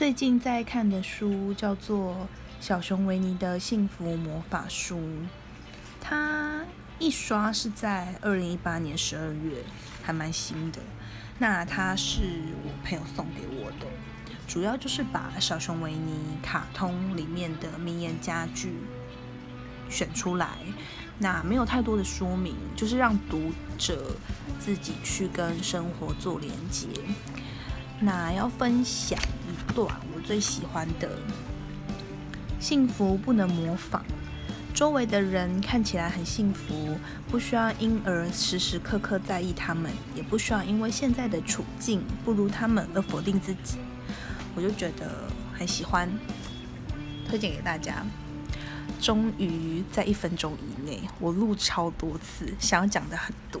最近在看的书叫做《小熊维尼的幸福魔法书》，它一刷是在二零一八年十二月，还蛮新的。那它是我朋友送给我的，主要就是把小熊维尼卡通里面的名言佳句选出来，那没有太多的说明，就是让读者自己去跟生活做连接。那要分享我最喜欢的：幸福不能模仿，周围的人看起来很幸福，不需要因而时时刻刻在意他们，也不需要因为现在的处境不如他们而否定自己。我就觉得很喜欢，推荐给大家。终于在一分钟以内，我录超多次，想要讲的很多。